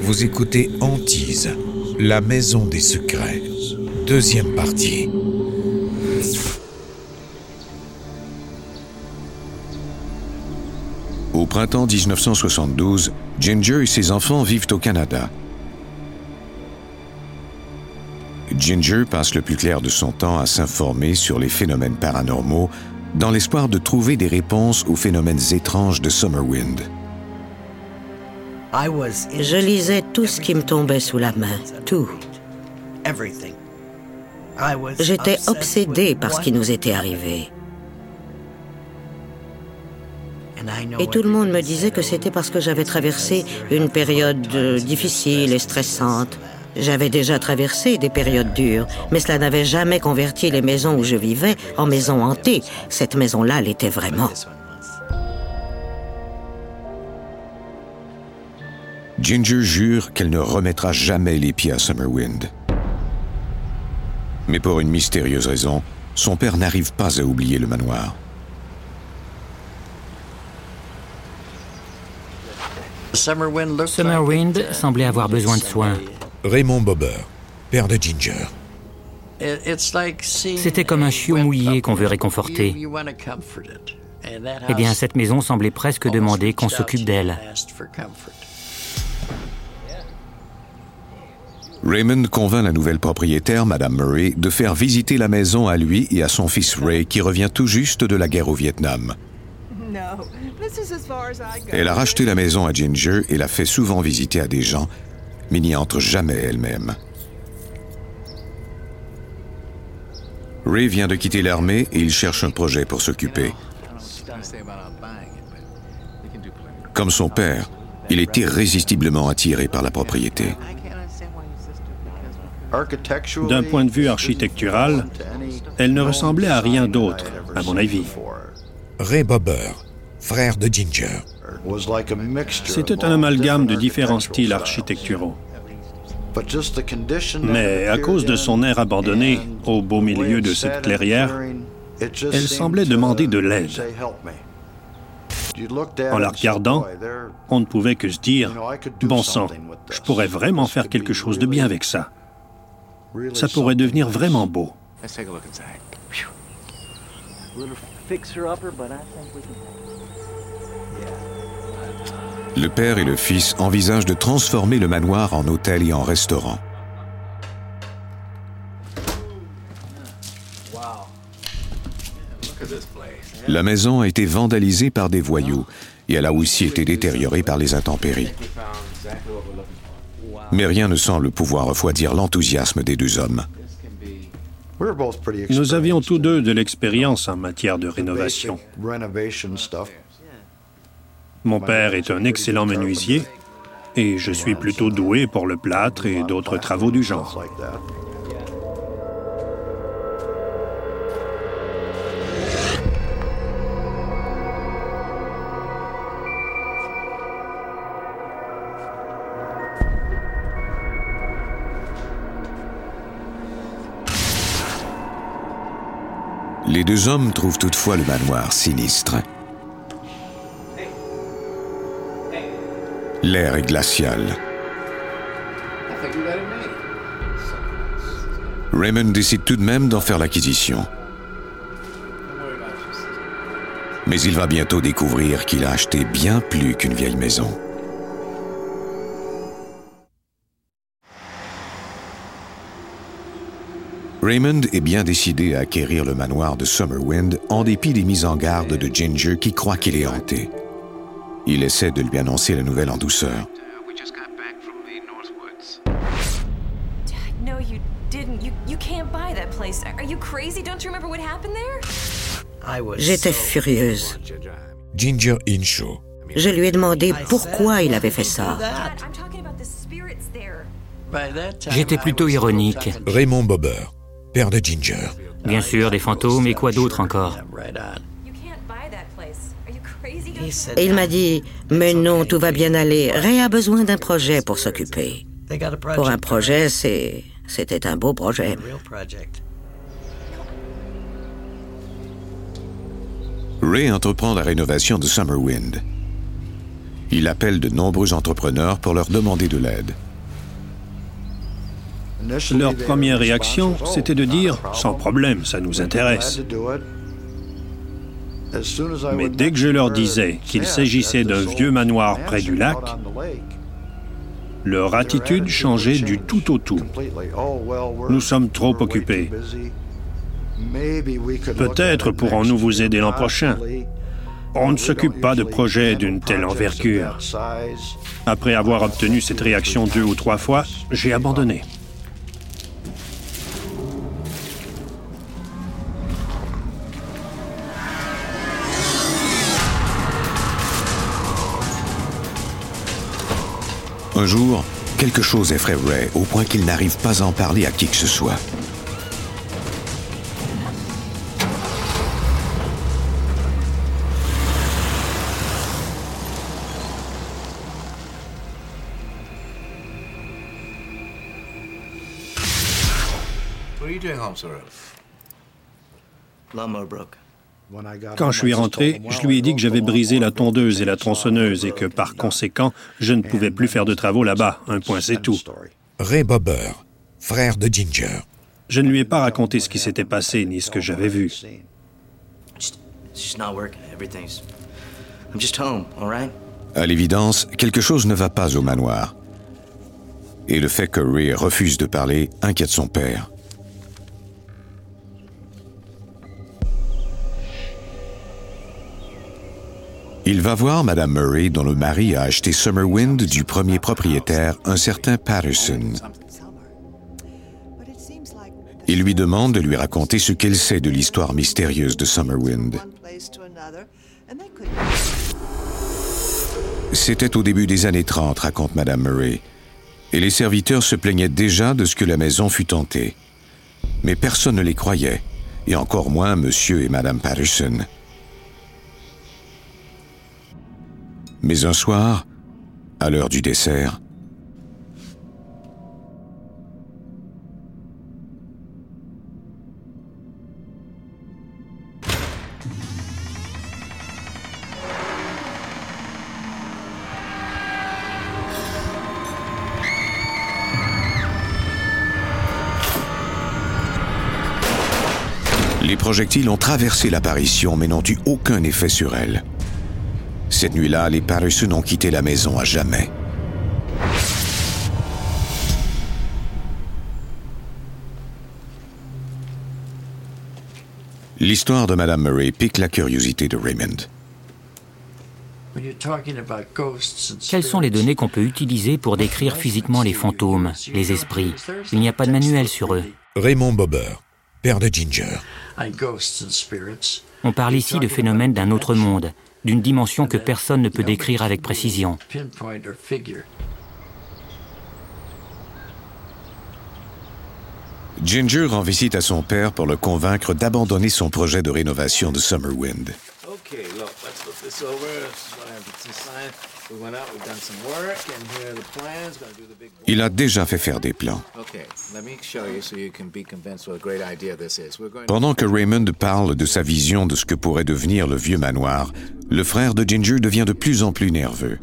Vous écoutez Antise, la maison des secrets, deuxième partie. Au printemps 1972, Ginger et ses enfants vivent au Canada. Ginger passe le plus clair de son temps à s'informer sur les phénomènes paranormaux dans l'espoir de trouver des réponses aux phénomènes étranges de Summerwind. Je lisais tout ce qui me tombait sous la main, tout. J'étais obsédé par ce qui nous était arrivé. Et tout le monde me disait que c'était parce que j'avais traversé une période euh, difficile et stressante. J'avais déjà traversé des périodes dures, mais cela n'avait jamais converti les maisons où je vivais en maisons hantées. Cette maison-là l'était vraiment. Ginger jure qu'elle ne remettra jamais les pieds à Summerwind. Mais pour une mystérieuse raison, son père n'arrive pas à oublier le manoir. Summerwind semblait avoir besoin de soins. Raymond Bobber, père de Ginger. C'était comme un chiot mouillé qu'on veut réconforter. Eh bien, cette maison semblait presque demander qu'on s'occupe d'elle. Raymond convainc la nouvelle propriétaire, Madame Murray, de faire visiter la maison à lui et à son fils Ray, qui revient tout juste de la guerre au Vietnam. Elle a racheté la maison à Ginger et l'a fait souvent visiter à des gens, mais n'y entre jamais elle-même. Ray vient de quitter l'armée et il cherche un projet pour s'occuper. Comme son père, il est irrésistiblement attiré par la propriété. D'un point de vue architectural, elle ne ressemblait à rien d'autre, à mon avis. Ray Bobber, frère de Ginger. C'était un amalgame de différents styles architecturaux. Mais à cause de son air abandonné au beau milieu de cette clairière, elle semblait demander de l'aide. En la regardant, on ne pouvait que se dire, bon sang, je pourrais vraiment faire quelque chose de bien avec ça. Ça pourrait devenir vraiment beau. Le père et le fils envisagent de transformer le manoir en hôtel et en restaurant. La maison a été vandalisée par des voyous et elle a aussi été détériorée par les intempéries. Mais rien ne semble pouvoir refroidir l'enthousiasme des deux hommes. Nous avions tous deux de l'expérience en matière de rénovation. Mon père est un excellent menuisier et je suis plutôt doué pour le plâtre et d'autres travaux du genre. Les deux hommes trouvent toutefois le manoir sinistre. L'air est glacial. Raymond décide tout de même d'en faire l'acquisition. Mais il va bientôt découvrir qu'il a acheté bien plus qu'une vieille maison. Raymond est bien décidé à acquérir le manoir de Summerwind en dépit des mises en garde de Ginger qui croit qu'il est hanté. Il essaie de lui annoncer la nouvelle en douceur. J'étais furieuse. Ginger Inshaw. Je lui ai demandé pourquoi il avait fait ça. J'étais plutôt ironique. Raymond Bobber, père de Ginger. Bien sûr, des fantômes et quoi d'autre encore Et il m'a dit, mais non, tout va bien aller. Ray a besoin d'un projet pour s'occuper. Pour un projet, c'est, c'était un beau projet. Ray entreprend la rénovation de Summerwind. Il appelle de nombreux entrepreneurs pour leur demander de l'aide. Leur première réaction, c'était de dire ⁇ Sans problème, ça nous intéresse ⁇ Mais dès que je leur disais qu'il s'agissait d'un vieux manoir près du lac, leur attitude changeait du tout au tout. Nous sommes trop occupés. Peut-être pourrons-nous vous aider l'an prochain. On ne s'occupe pas de projets d'une telle envergure. Après avoir obtenu cette réaction deux ou trois fois, j'ai abandonné. Un jour, quelque chose effraie Ray au point qu'il n'arrive pas à en parler à qui que ce soit. Quand je suis rentré, je lui ai dit que j'avais brisé la tondeuse et la tronçonneuse et que par conséquent, je ne pouvais plus faire de travaux là-bas. Un point, c'est tout. Ray Bobber, frère de Ginger. Je ne lui ai pas raconté ce qui s'était passé ni ce que j'avais vu. À l'évidence, quelque chose ne va pas au manoir. Et le fait que Ray refuse de parler inquiète son père. Il va voir Madame Murray dont le mari a acheté Summerwind du premier propriétaire, un certain Patterson. Il lui demande de lui raconter ce qu'elle sait de l'histoire mystérieuse de Summerwind. C'était au début des années 30, raconte Madame Murray, et les serviteurs se plaignaient déjà de ce que la maison fut tentée. Mais personne ne les croyait, et encore moins Monsieur et Madame Patterson. Mais un soir, à l'heure du dessert, Les projectiles ont traversé l'apparition mais n'ont eu aucun effet sur elle. Cette nuit-là, les Patterson ont quitté la maison à jamais. L'histoire de Madame Murray pique la curiosité de Raymond. Quelles sont les données qu'on peut utiliser pour décrire physiquement les fantômes, les esprits? Il n'y a pas de manuel sur eux. Raymond Bobber, père de Ginger. On parle ici de phénomènes d'un autre monde, d'une dimension que personne ne peut décrire avec précision. Ginger rend visite à son père pour le convaincre d'abandonner son projet de rénovation de Summerwind. Il a déjà fait faire des plans. Pendant que Raymond parle de sa vision de ce que pourrait devenir le vieux manoir, le frère de Ginger devient de plus en plus nerveux.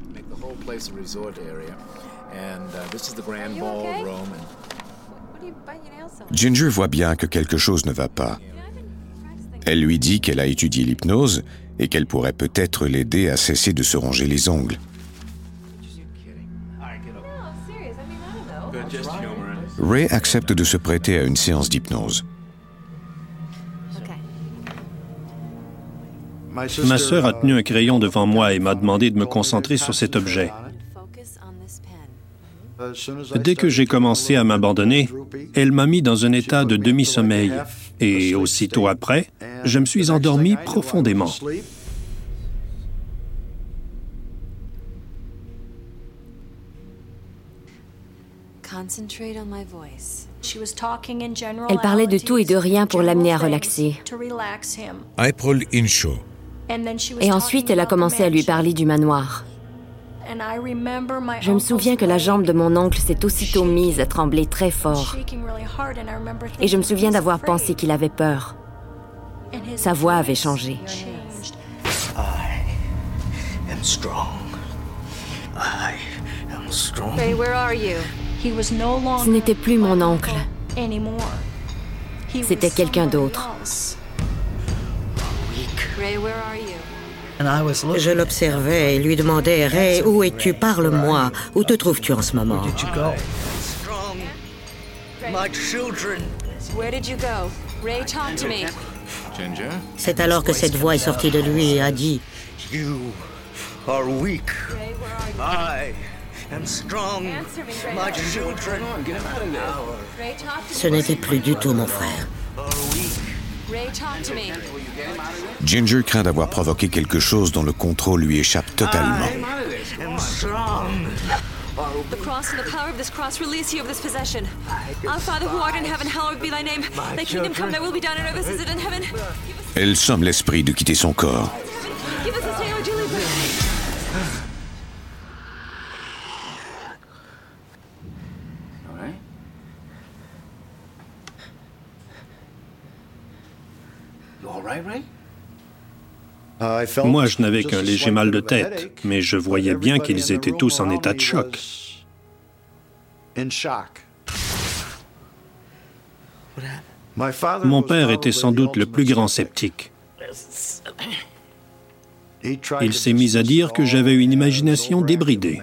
Ginger voit bien que quelque chose ne va pas. Elle lui dit qu'elle a étudié l'hypnose et qu'elle pourrait peut-être l'aider à cesser de se ronger les ongles. Ray accepte de se prêter à une séance d'hypnose. Ma sœur a tenu un crayon devant moi et m'a demandé de me concentrer sur cet objet. Dès que j'ai commencé à m'abandonner, elle m'a mis dans un état de demi-sommeil et aussitôt après, je me suis endormi profondément. Elle parlait de tout et de rien pour l'amener à relaxer. April Inshaw. Et ensuite, elle a commencé à lui parler du manoir. Je me souviens que la jambe de mon oncle s'est aussitôt mise à trembler très fort. Et je me souviens d'avoir pensé qu'il avait peur. Sa voix avait changé. Ce n'était plus mon oncle. C'était quelqu'un d'autre. Je l'observais et lui demandais, Ray, où es-tu? Parle-moi. Où te trouves-tu en ce moment? C'est alors que cette voix est sortie de lui et a dit Ce n'était plus du tout mon frère. Ginger craint d'avoir provoqué quelque chose dont le contrôle lui échappe totalement. The cross and the power of this cross release you of this possession. Our Father who art in heaven, hallowed be thy name. Thy kingdom come, thy will be done on earth as it is in heaven. Elle somme l'esprit de quitter son corps. Moi, je n'avais qu'un léger mal de tête, mais je voyais bien qu'ils étaient tous en état de choc. Mon père était sans doute le plus grand sceptique. Il s'est mis à dire que j'avais une imagination débridée.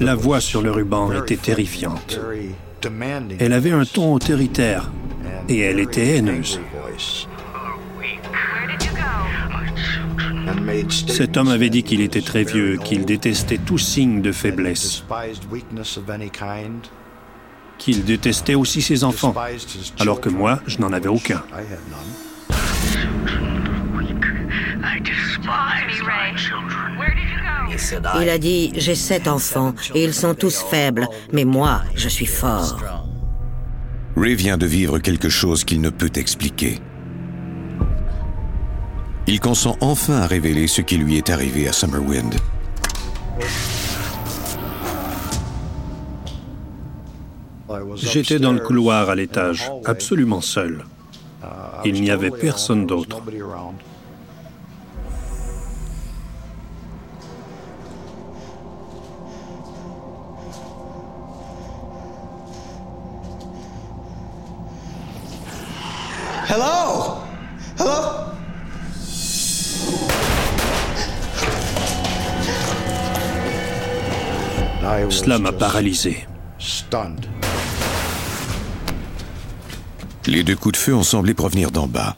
La voix sur le ruban était terrifiante. Elle avait un ton autoritaire et elle était haineuse. Cet homme avait dit qu'il était très vieux, qu'il détestait tout signe de faiblesse, qu'il détestait aussi ses enfants, alors que moi, je n'en avais aucun. Il a dit, j'ai sept enfants et ils sont tous faibles, mais moi, je suis fort. Ray vient de vivre quelque chose qu'il ne peut expliquer. Il consent enfin à révéler ce qui lui est arrivé à Summerwind. J'étais dans le couloir à l'étage, absolument seul. Il n'y avait personne d'autre. Hello? Hello? Cela m'a paralysé. Les deux coups de feu ont semblé provenir d'en bas.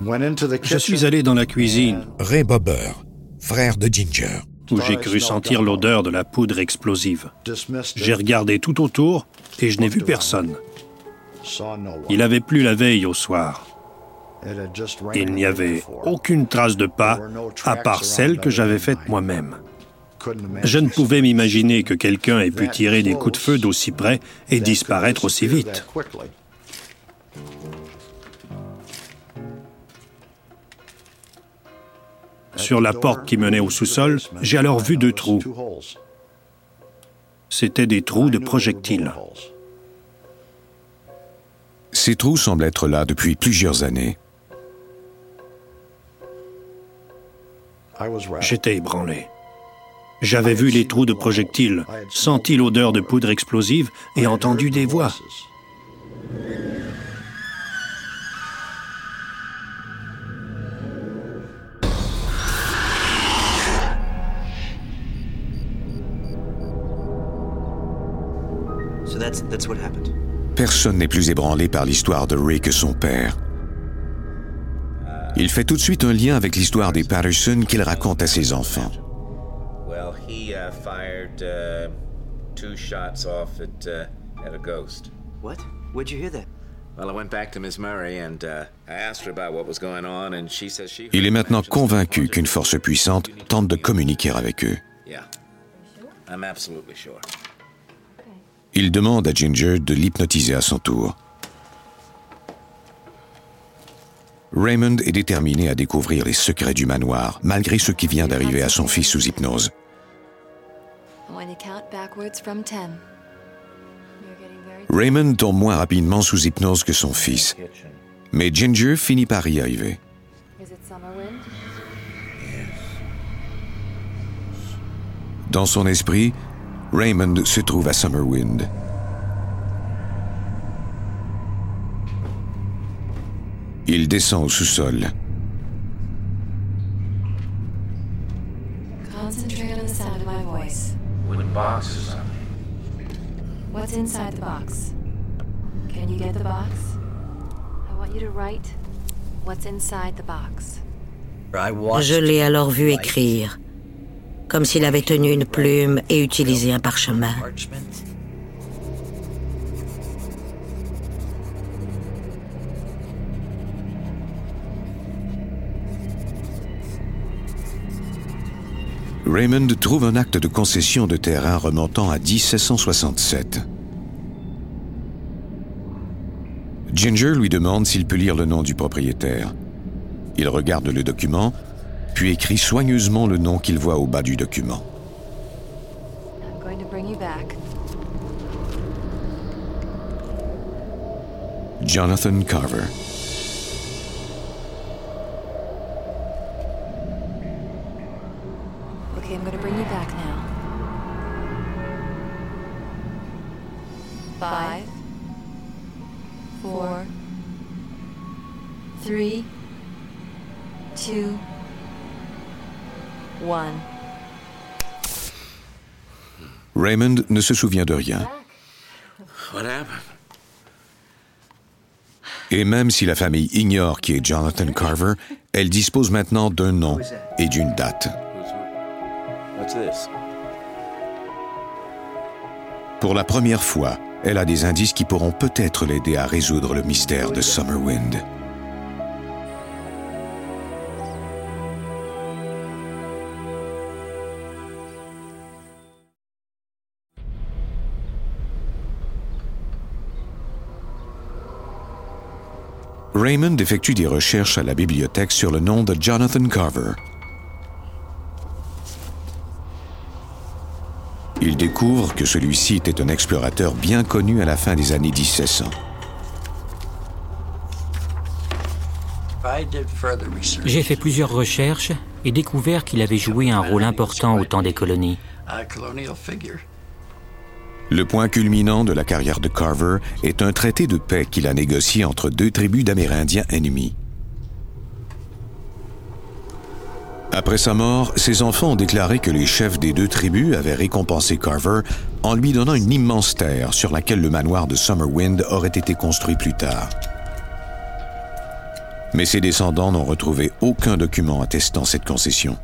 Je suis allé dans la cuisine. Ray Bobber, frère de Ginger. Où j'ai cru sentir l'odeur de la poudre explosive. J'ai regardé tout autour et je n'ai vu personne. Il avait plu la veille au soir. Il n'y avait aucune trace de pas, à part celle que j'avais faite moi-même. Je ne pouvais m'imaginer que quelqu'un ait pu tirer des coups de feu d'aussi près et disparaître aussi vite. Sur la porte qui menait au sous-sol, j'ai alors vu deux trous. C'étaient des trous de projectiles. Ces trous semblent être là depuis plusieurs années. J'étais ébranlé. J'avais vu les trous de projectiles, senti l'odeur de poudre explosive et entendu des voix. So that's, that's what happened. Personne n'est plus ébranlé par l'histoire de Ray que son père. Il fait tout de suite un lien avec l'histoire des Patterson qu'il raconte à ses enfants. Il est maintenant convaincu qu'une force puissante tente de communiquer avec eux. Il demande à Ginger de l'hypnotiser à son tour. Raymond est déterminé à découvrir les secrets du manoir, malgré ce qui vient d'arriver à son fils sous hypnose. Raymond tombe moins rapidement sous hypnose que son fils, mais Ginger finit par y arriver. Dans son esprit, Raymond se trouve à Summerwind. Il descend au sous-sol. What's inside the box? Can you get the box? I want you to write what's inside the box. Je l'ai alors vu écrire, comme s'il avait tenu une plume et utilisé un parchemin. Raymond trouve un acte de concession de terrain remontant à 1767. Ginger lui demande s'il peut lire le nom du propriétaire. Il regarde le document, puis écrit soigneusement le nom qu'il voit au bas du document. Jonathan Carver. Raymond ne se souvient de rien. Et même si la famille ignore qui est Jonathan Carver, elle dispose maintenant d'un nom et d'une date. Pour la première fois, elle a des indices qui pourront peut-être l'aider à résoudre le mystère de Summerwind. Raymond effectue des recherches à la bibliothèque sur le nom de Jonathan Carver. Il découvre que celui-ci était un explorateur bien connu à la fin des années 1700. J'ai fait plusieurs recherches et découvert qu'il avait joué un rôle important au temps des colonies. Le point culminant de la carrière de Carver est un traité de paix qu'il a négocié entre deux tribus d'Amérindiens ennemis. Après sa mort, ses enfants ont déclaré que les chefs des deux tribus avaient récompensé Carver en lui donnant une immense terre sur laquelle le manoir de Summerwind aurait été construit plus tard. Mais ses descendants n'ont retrouvé aucun document attestant cette concession.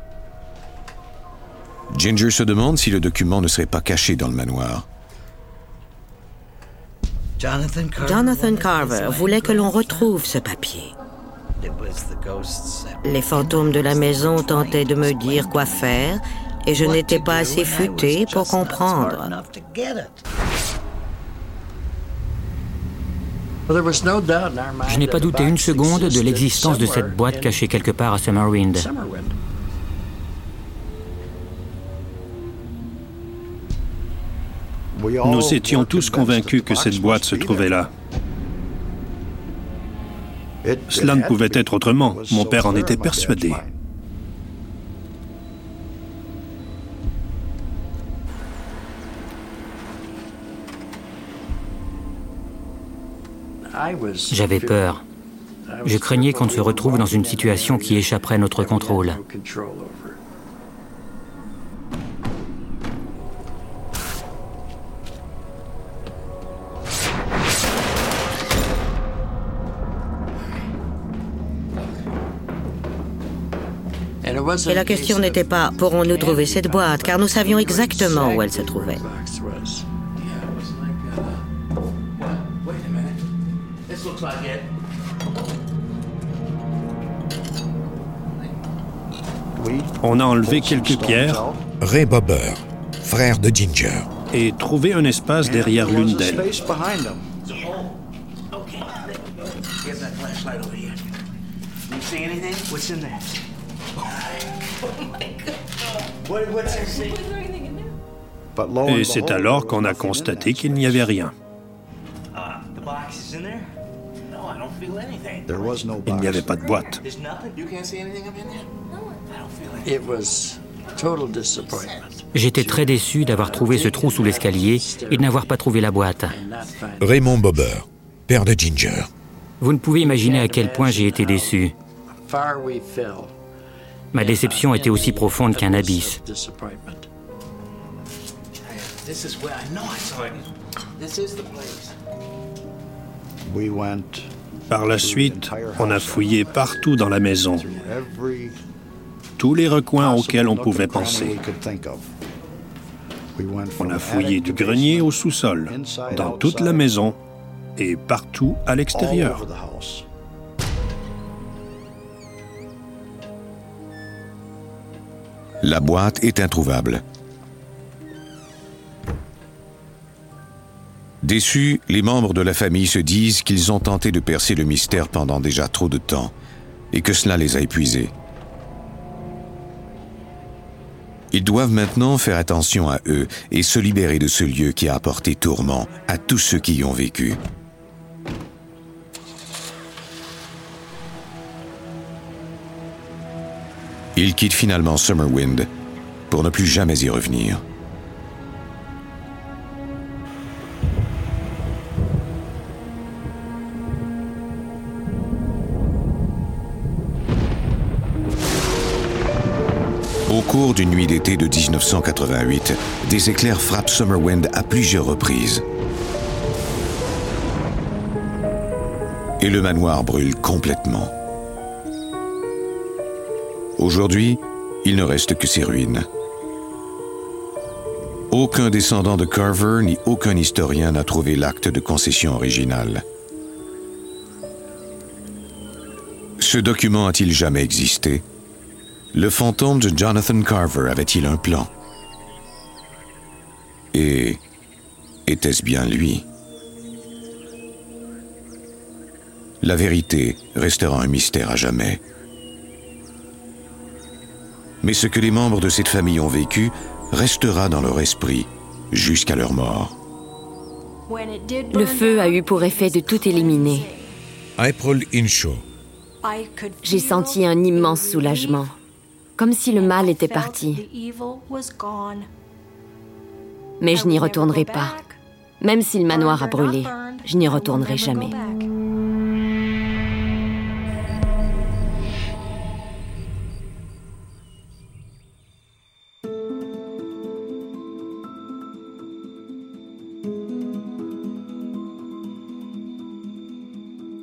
Ginger se demande si le document ne serait pas caché dans le manoir. Jonathan Carver voulait que l'on retrouve ce papier. Les fantômes de la maison tentaient de me dire quoi faire et je n'étais pas assez futé pour comprendre. Je n'ai pas douté une seconde de l'existence de cette boîte cachée quelque part à Summerwind. Nous étions tous convaincus que cette boîte se trouvait là. Cela ne pouvait être autrement. Mon père en était persuadé. J'avais peur. Je craignais qu'on ne se retrouve dans une situation qui échapperait à notre contrôle. Et la question n'était pas pourrons-nous trouver cette boîte, car nous savions exactement où elle se trouvait. On a enlevé quelques pierres. Ray Bobber, frère de Ginger. Et trouvé un espace derrière l'une d'elles. Et c'est alors qu'on a constaté qu'il n'y avait rien. Il n'y avait pas de boîte. J'étais très déçu d'avoir trouvé ce trou sous l'escalier et de n'avoir pas trouvé la boîte. Raymond Bobber, père de Ginger. Vous ne pouvez imaginer à quel point j'ai été déçu. Ma déception était aussi profonde qu'un abysse. Par la suite, on a fouillé partout dans la maison, tous les recoins auxquels on pouvait penser. On a fouillé du grenier au sous-sol, dans toute la maison et partout à l'extérieur. La boîte est introuvable. Déçus, les membres de la famille se disent qu'ils ont tenté de percer le mystère pendant déjà trop de temps et que cela les a épuisés. Ils doivent maintenant faire attention à eux et se libérer de ce lieu qui a apporté tourment à tous ceux qui y ont vécu. Ils quittent finalement Summerwind pour ne plus jamais y revenir. Au cours d'une nuit d'été de 1988, des éclairs frappent Summerwind à plusieurs reprises. Et le manoir brûle complètement. Aujourd'hui, il ne reste que ses ruines. Aucun descendant de Carver ni aucun historien n'a trouvé l'acte de concession original. Ce document a-t-il jamais existé? Le fantôme de Jonathan Carver avait-il un plan? Et était-ce bien lui? La vérité restera un mystère à jamais. Mais ce que les membres de cette famille ont vécu restera dans leur esprit jusqu'à leur mort. Le feu a eu pour effet de tout éliminer. April Inshaw. J'ai senti un immense soulagement comme si le mal était parti. Mais je n'y retournerai pas. Même si le manoir a brûlé, je n'y retournerai jamais.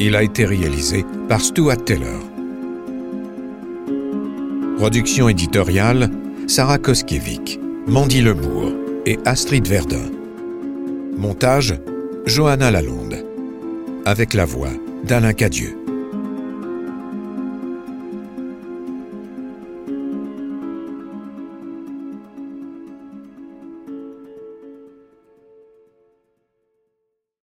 Il a été réalisé par Stuart Taylor. Production éditoriale Sarah Koskiewicz, Mandy Lebourg et Astrid Verdun. Montage Johanna Lalonde. Avec la voix d'Alain Cadieux.